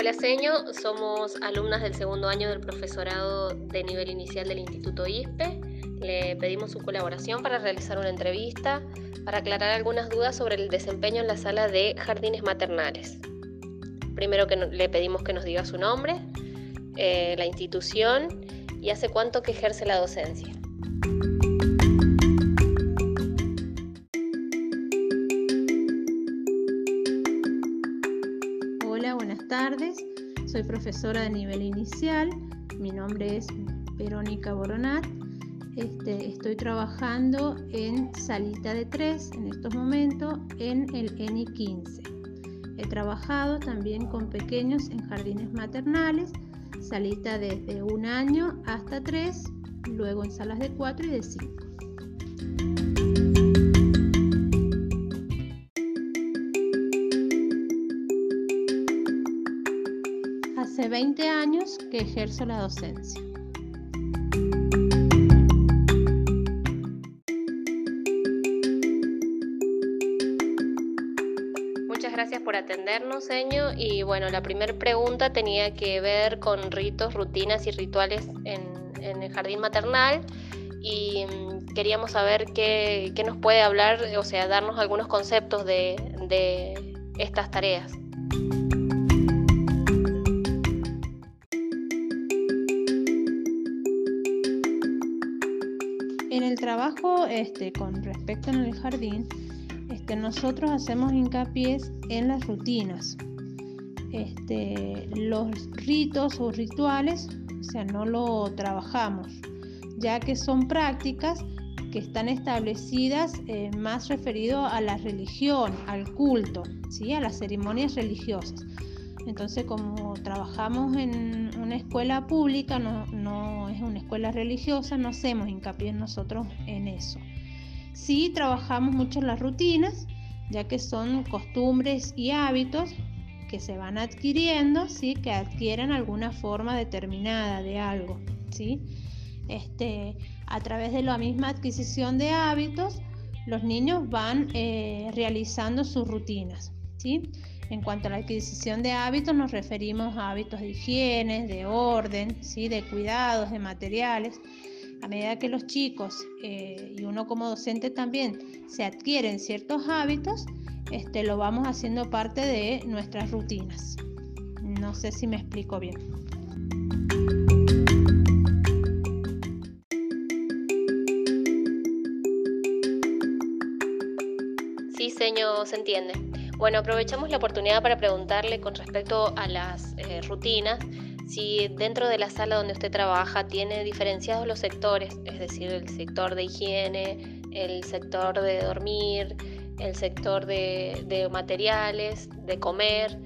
Hola Seño, somos alumnas del segundo año del profesorado de nivel inicial del Instituto ISPE. Le pedimos su colaboración para realizar una entrevista para aclarar algunas dudas sobre el desempeño en la sala de jardines maternales. Primero que le pedimos que nos diga su nombre, eh, la institución y hace cuánto que ejerce la docencia. Soy profesora de nivel inicial, mi nombre es Verónica Boronat, este, estoy trabajando en Salita de 3 en estos momentos en el ENI 15. He trabajado también con pequeños en jardines maternales, salita desde un año hasta 3, luego en salas de 4 y de 5. 20 años que ejerzo la docencia. Muchas gracias por atendernos, Seño. Y bueno, la primera pregunta tenía que ver con ritos, rutinas y rituales en, el jardín maternal. Y mm, queríamos saber qué, nos puede hablar, o sea, darnos algunos conceptos de, de estas tareas. Este, con respecto en el jardín, este, nosotros hacemos hincapié en las rutinas. Este, los ritos o rituales, o sea, no lo trabajamos, ya que son prácticas que están establecidas eh, más referido a la religión, al culto, ¿sí? a las ceremonias religiosas. Entonces, como trabajamos en una escuela pública, no, una escuela religiosa, no hacemos hincapié nosotros en eso. Sí trabajamos mucho las rutinas, ya que son costumbres y hábitos que se van adquiriendo, ¿sí? que adquieren alguna forma determinada de algo. ¿sí? Este, a través de la misma adquisición de hábitos, los niños van eh, realizando sus rutinas. ¿sí? En cuanto a la adquisición de hábitos, nos referimos a hábitos de higiene, de orden, ¿sí? de cuidados, de materiales. A medida que los chicos eh, y uno como docente también se adquieren ciertos hábitos, este, lo vamos haciendo parte de nuestras rutinas. No sé si me explico bien. Sí, señor, se entiende. Bueno, aprovechamos la oportunidad para preguntarle con respecto a las eh, rutinas, si dentro de la sala donde usted trabaja tiene diferenciados los sectores, es decir, el sector de higiene, el sector de dormir, el sector de, materiales, de comer.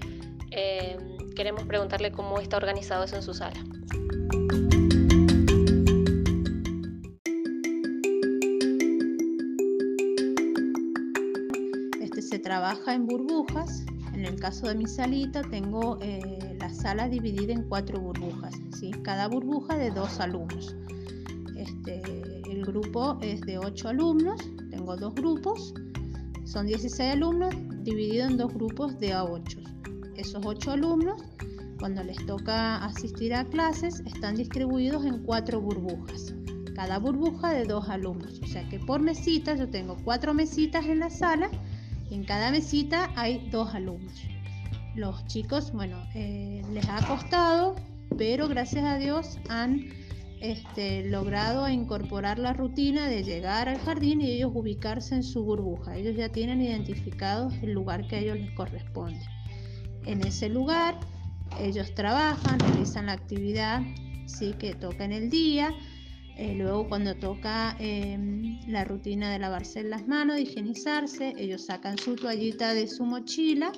Eh, queremos preguntarle cómo está organizado eso en su sala. Trabaja en burbujas. En el caso de mi salita tengo eh, la sala dividida en cuatro burbujas, ¿sí? cada burbuja de dos alumnos. Este, el grupo es de ocho alumnos, tengo dos grupos, son 16 alumnos divididos en dos grupos de a 8. Esos ocho alumnos, cuando les toca asistir a clases, están distribuidos en cuatro burbujas cada burbuja de dos alumnos. O sea que por mesita yo tengo cuatro mesitas en la sala en cada mesita hay dos alumnos. Los chicos, bueno, eh, les ha costado, pero gracias a Dios han este, logrado incorporar la rutina de llegar al jardín y ellos ubicarse en su burbuja. Ellos ya tienen identificado el lugar que a ellos les corresponde. En ese lugar ellos trabajan, realizan la actividad sí, que toca en el día eh, luego cuando toca em, la rutina de lavarse las manos, de higienizarse, ellos sacan su toallita de su mochila,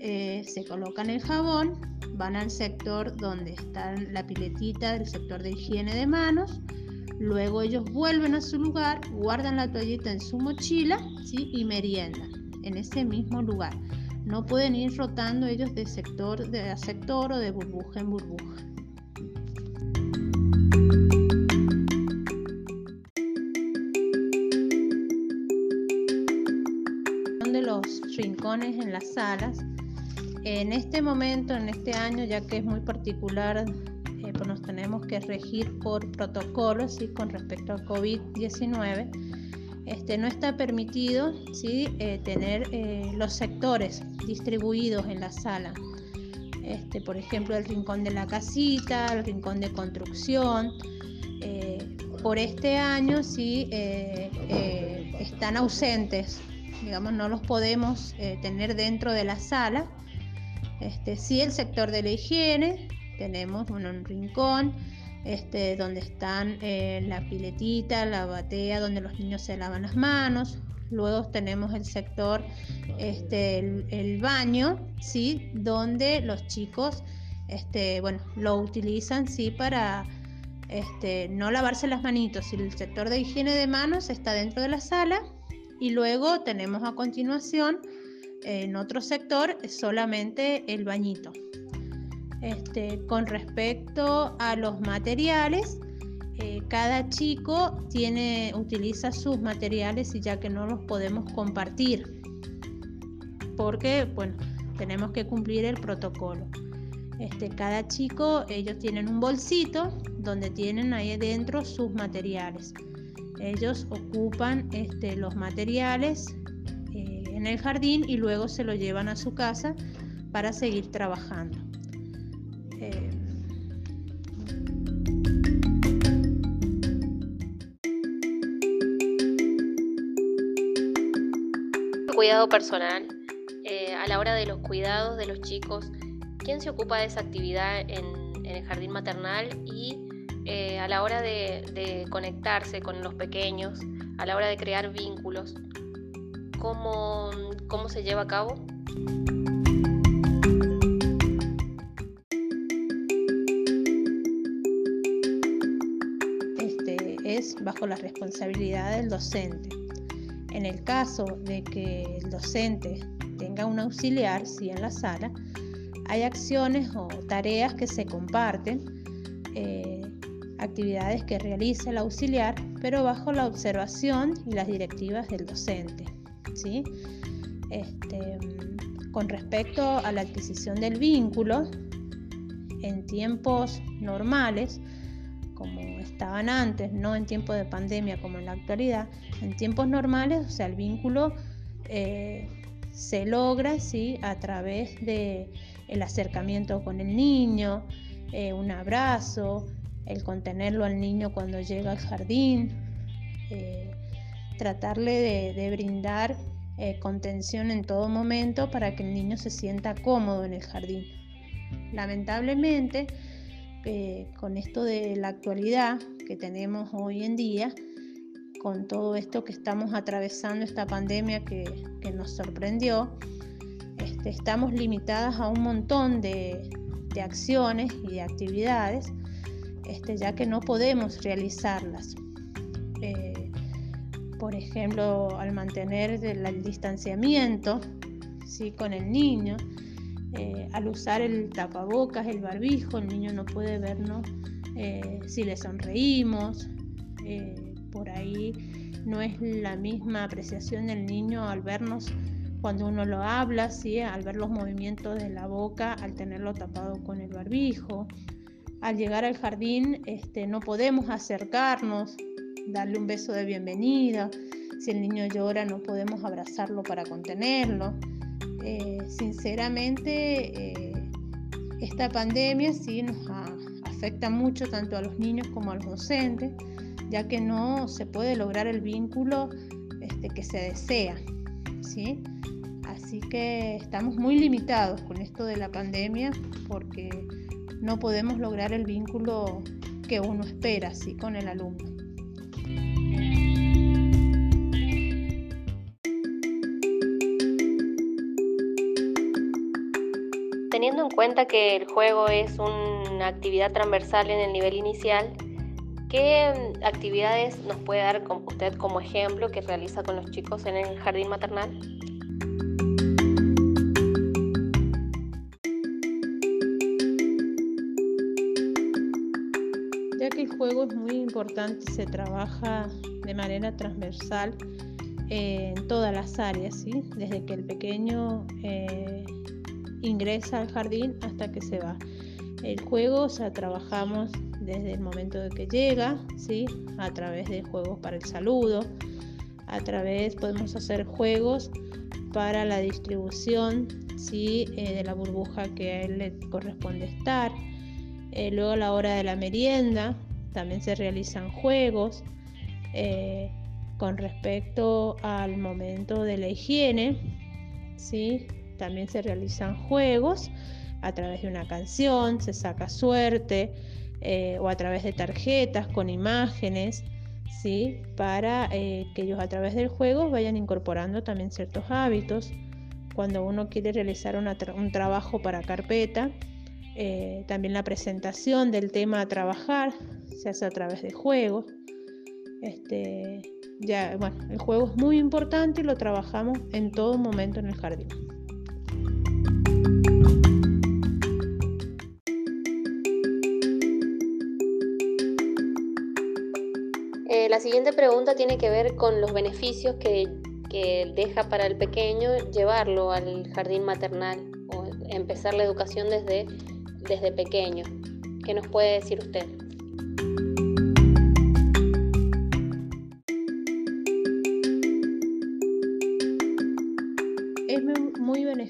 eh, se colocan el jabón, van al sector donde está la piletita del sector de higiene de manos, luego ellos vuelven a su lugar, guardan la toallita en su mochila y meriendan en ese mismo lugar. No pueden ir rotando ellos de sector de sector o de burbuja en burbuja. Las salas. En este momento, en este año, ya que es muy particular, eh, pues nos tenemos que regir por protocolos y con respecto al COVID-19. Este, no está permitido ¿sí? Eh, tener eh, los sectores distribuidos en la sala. Este, por ejemplo, el rincón de la casita, el rincón de construcción. por este año sí están ausentes, digamos, no los podemos tener dentro de la sala este, sí, el sector de la higiene, tenemos un rincón este, donde están eh, la piletita, la batea, donde los niños se lavan las manos. Luego tenemos el sector, este, el, baño, ¿sí? donde los chicos este, bueno, lo utilizan ¿sí? para este, no lavarse las manitos. El sector de higiene de manos está dentro de la sala y luego tenemos a continuación en otro sector solamente el bañito. Este, con respecto a los materiales, eh, cada chico tiene, utiliza sus materiales y ya que no los podemos compartir, porque bueno, tenemos que cumplir el protocolo. Este, cada chico, ellos tienen un bolsito donde tienen ahí adentro sus materiales. Ellos ocupan este, los materiales en el jardín y luego se lo llevan a su casa para seguir trabajando. Eh, cuidado personal, eh, a la hora de los cuidados de los chicos, ¿quién se ocupa de esa actividad en, el jardín maternal y eh, a la hora de conectarse con los pequeños, a la hora de crear vínculos? cómo, cómo se lleva a cabo? Este es bajo la responsabilidad del docente. En el caso de que el docente tenga un auxiliar, sí, en la sala, hay acciones o tareas que se comparten, actividades que realiza el auxiliar, pero bajo la observación y las directivas del docente. ¿sí? Este, con respecto a la adquisición del vínculo, en tiempos normales, como estaban antes, no en tiempos de pandemia como en la actualidad, en tiempos normales, o sea, el vínculo eh, se logra ¿sí? a través de acercamiento con el niño, eh, un abrazo, el contenerlo al niño cuando llega al jardín, eh, tratarle de, brindar eh, contención en todo momento para que el niño se sienta cómodo en el jardín. Lamentablemente, eh, con esto de la actualidad que tenemos hoy en día, con todo esto que estamos atravesando, esta pandemia que, nos sorprendió, este, estamos limitadas a un montón de, acciones y de actividades, este, ya que no podemos realizarlas. Eh, por ejemplo, al mantener el, distanciamiento ¿sí? con el niño, eh, al usar el tapabocas, el barbijo, el niño no puede vernos eh, si le sonreímos, por ahí no es la misma apreciación del niño al vernos cuando uno lo habla, ¿sí? al ver los movimientos de la boca, al tenerlo tapado con el barbijo. Al llegar al jardín este, no podemos acercarnos darle un beso de bienvenida. Si el niño llora, no podemos abrazarlo para contenerlo. Eh, sinceramente, eh, esta pandemia sí nos afecta mucho tanto a los niños como a los docentes, ya que no se puede lograr el vínculo este, que se desea. ¿sí? Así que estamos muy limitados con esto de la pandemia porque no podemos lograr el vínculo que uno espera ¿sí? con el alumno. Teniendo en cuenta que el juego es una actividad transversal en el nivel inicial, ¿qué actividades nos puede dar usted como ejemplo que realiza con los chicos en el jardín maternal? Importante, se trabaja de manera transversal en todas las áreas, ¿sí? desde que el pequeño eh, ingresa al jardín hasta que se va. El juego, o sea, trabajamos desde el momento de que llega, ¿sí? A través de juegos para el saludo, a través podemos hacer juegos para la distribución, ¿sí? Eh, de la burbuja que a él le corresponde estar. Eh, luego a la hora de la merienda también se realizan juegos. Eh, con respecto al momento de la higiene, ¿sí? también se realizan juegos a través de una canción, se saca suerte eh, o a través de tarjetas con imágenes, ¿sí? para eh, que ellos a través del juego vayan incorporando también ciertos hábitos. Cuando uno quiere realizar un trabajo para carpeta, eh, también la presentación del tema a trabajar se hace a través de juegos. Este, ya, bueno, el juego es muy importante y lo trabajamos en todo momento en el jardín. Eh, la siguiente pregunta tiene que ver con los beneficios que, que deja para el pequeño llevarlo al jardín maternal o empezar la educación desde, desde pequeño. ¿Qué nos puede decir usted?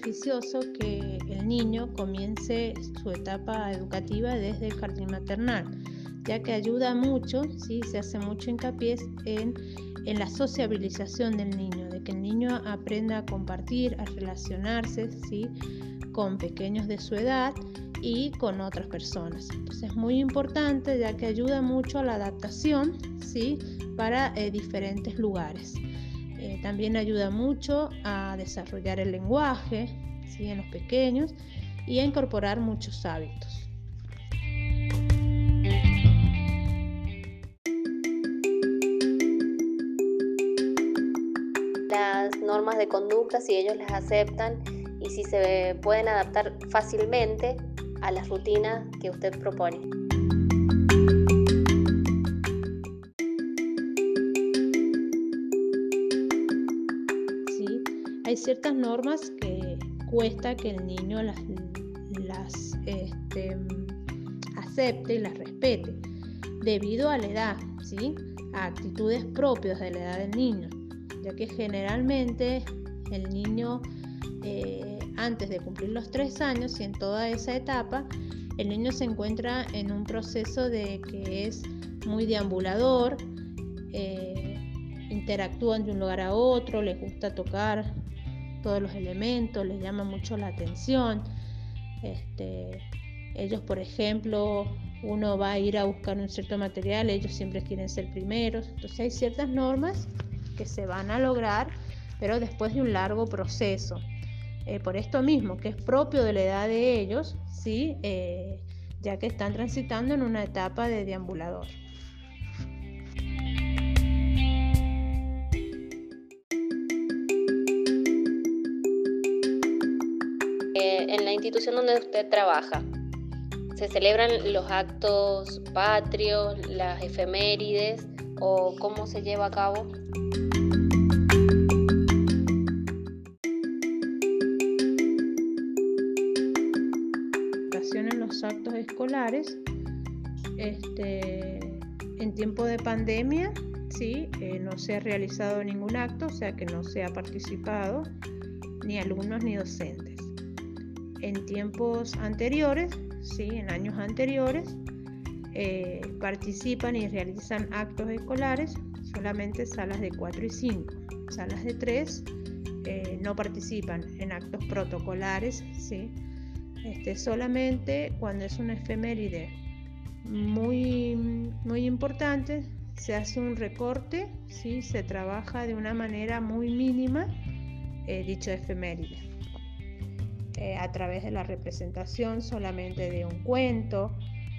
beneficioso que el niño comience su etapa educativa desde el jardín maternal, ya que ayuda mucho, ¿sí? se hace mucho hincapié en, en la sociabilización del niño, de que el niño aprenda a compartir, a relacionarse ¿sí? con pequeños de su edad y con otras personas. Entonces es muy importante ya que ayuda mucho a la adaptación ¿sí? para eh, diferentes lugares. Eh, también ayuda mucho a desarrollar el lenguaje ¿sí? en los pequeños y a incorporar muchos hábitos. Las normas de conducta, si ellos las aceptan y si se pueden adaptar fácilmente a las rutinas que usted propone. hay ciertas normas que cuesta que el niño las, este, acepte y las respete, debido a la edad, ¿sí? a actitudes propias de la edad del niño, ya que generalmente el niño eh, antes de cumplir los tres años y en toda esa etapa, el niño se encuentra en un proceso de que es muy deambulador, eh, interactúan de un lugar a otro, les gusta tocar todos los elementos, les llama mucho la atención. Este, ellos, por ejemplo, uno va a ir a buscar un cierto material, ellos siempre quieren ser primeros. Entonces hay ciertas normas que se van a lograr, pero después de un largo proceso. Eh, por esto mismo, que es propio de la edad de ellos, ¿sí? Eh, ya que están transitando en una etapa de deambulador. en la institución donde usted trabaja, ¿se celebran los actos patrios, las efemérides o cómo se lleva a cabo? Escolares este, en tiempo de pandemia sí eh, no se ha realizado ningún acto o sea que no se ha participado ni alumnos ni docentes en tiempos anteriores, ¿sí? en años anteriores, eh, participan y realizan actos escolares solamente salas de 4 y 5. Salas de 3 eh, no participan en actos protocolares, ¿sí? Este, solamente cuando es una efeméride muy, muy importante, se hace un recorte, ¿sí? se trabaja de una manera muy mínima eh, dicho efeméride. Eh, a través de la representación solamente de un cuento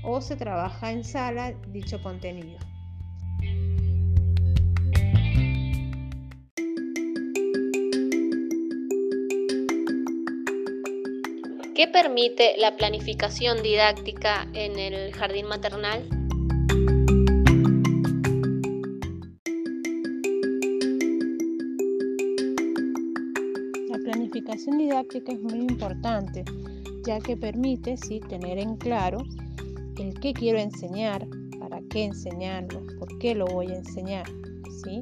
o se trabaja en sala dicho contenido. ¿Qué permite la planificación didáctica en el jardín maternal? planificación didáctica es muy importante, ya que permite ¿sí? tener en claro el qué quiero enseñar, para qué enseñarlo, por qué lo voy a enseñar. ¿sí?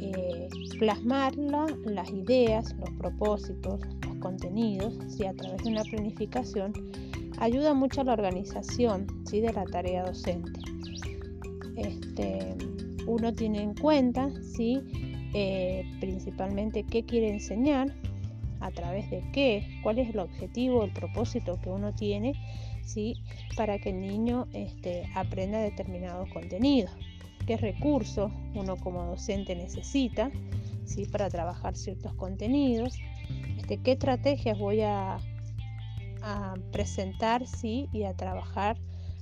Eh, plasmar las ideas, los propósitos, contenidos, ¿sí? a través de una planificación, ayuda mucho a la organización ¿sí? de la tarea docente. Este, uno tiene en cuenta ¿sí? Eh, principalmente qué quiere enseñar, a través de qué, cuál es el objetivo, el propósito que uno tiene, ¿sí? para que el niño este, aprenda determinados contenidos, qué recursos uno como docente necesita ¿sí? para trabajar ciertos contenidos, este, qué estrategias voy a, presentar ¿sí? y a trabajar,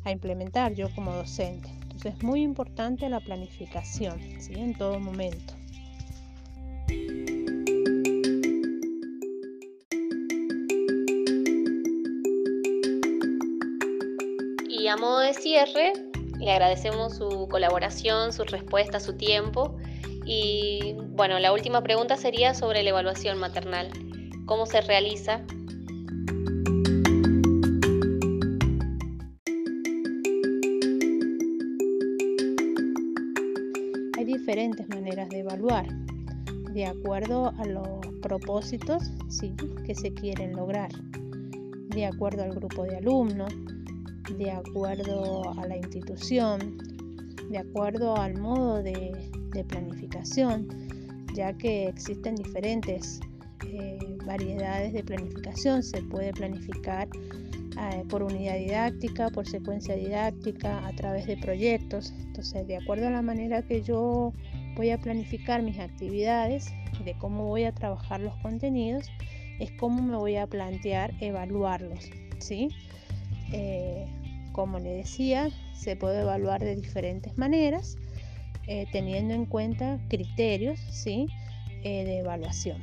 a implementar yo como docente. Entonces es muy importante la planificación ¿sí? en todo momento. Y a modo de cierre, le agradecemos su colaboración, su respuesta, su tiempo. Y bueno, la última pregunta sería sobre la evaluación maternal. ¿Cómo se realiza? Hay diferentes maneras de evaluar de acuerdo a los propósitos que se quieren lograr, de acuerdo al grupo de alumnos, de acuerdo a la institución, de acuerdo al modo de, planificación, ya que existen diferentes eh, variedades de planificación. Se puede planificar eh, por unidad didáctica, por secuencia didáctica, a través de proyectos. Entonces, de acuerdo a la manera que yo voy a planificar mis actividades, de cómo voy a trabajar los contenidos, es cómo me voy a plantear evaluarlos. ¿sí? Eh, como le decía, se puede evaluar de diferentes maneras, teniendo en cuenta criterios ¿sí? De evaluación.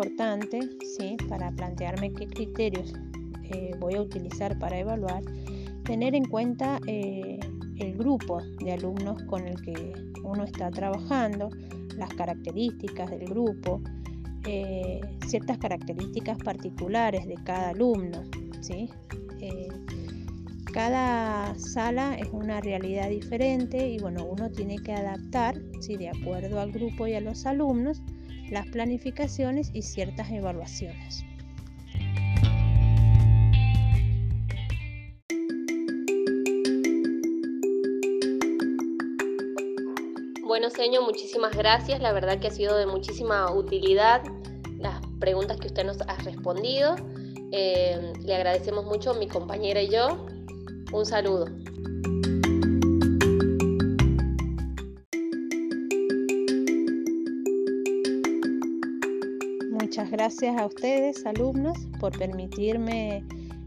Importante ¿sí? para plantearme qué criterios voy a utilizar para evaluar, tener en cuenta el grupo de alumnos con el que uno está trabajando, las características del grupo, eh, ciertas características particulares de cada alumno. ¿sí? Eh, cada sala es una realidad diferente y bueno, uno tiene que adaptar, ¿sí? de acuerdo al grupo y a los alumnos, las planificaciones y ciertas evaluaciones. Bueno, Señor, muchísimas gracias. La verdad que ha sido de muchísima utilidad las preguntas que usted nos ha respondido. Eh, le agradecemos mucho mi compañera y yo. Un saludo. Muchas gracias a ustedes, alumnos, por permitirme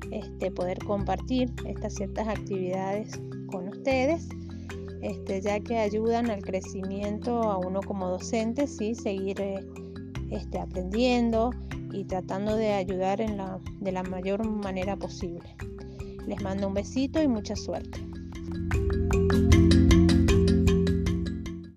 este, poder compartir estas ciertas actividades con ustedes. Este, ya que ayudan al crecimiento a uno como docente, sí, seguir este, aprendiendo y tratando de ayudar de la mayor manera posible. Les mando un besito y mucha suerte.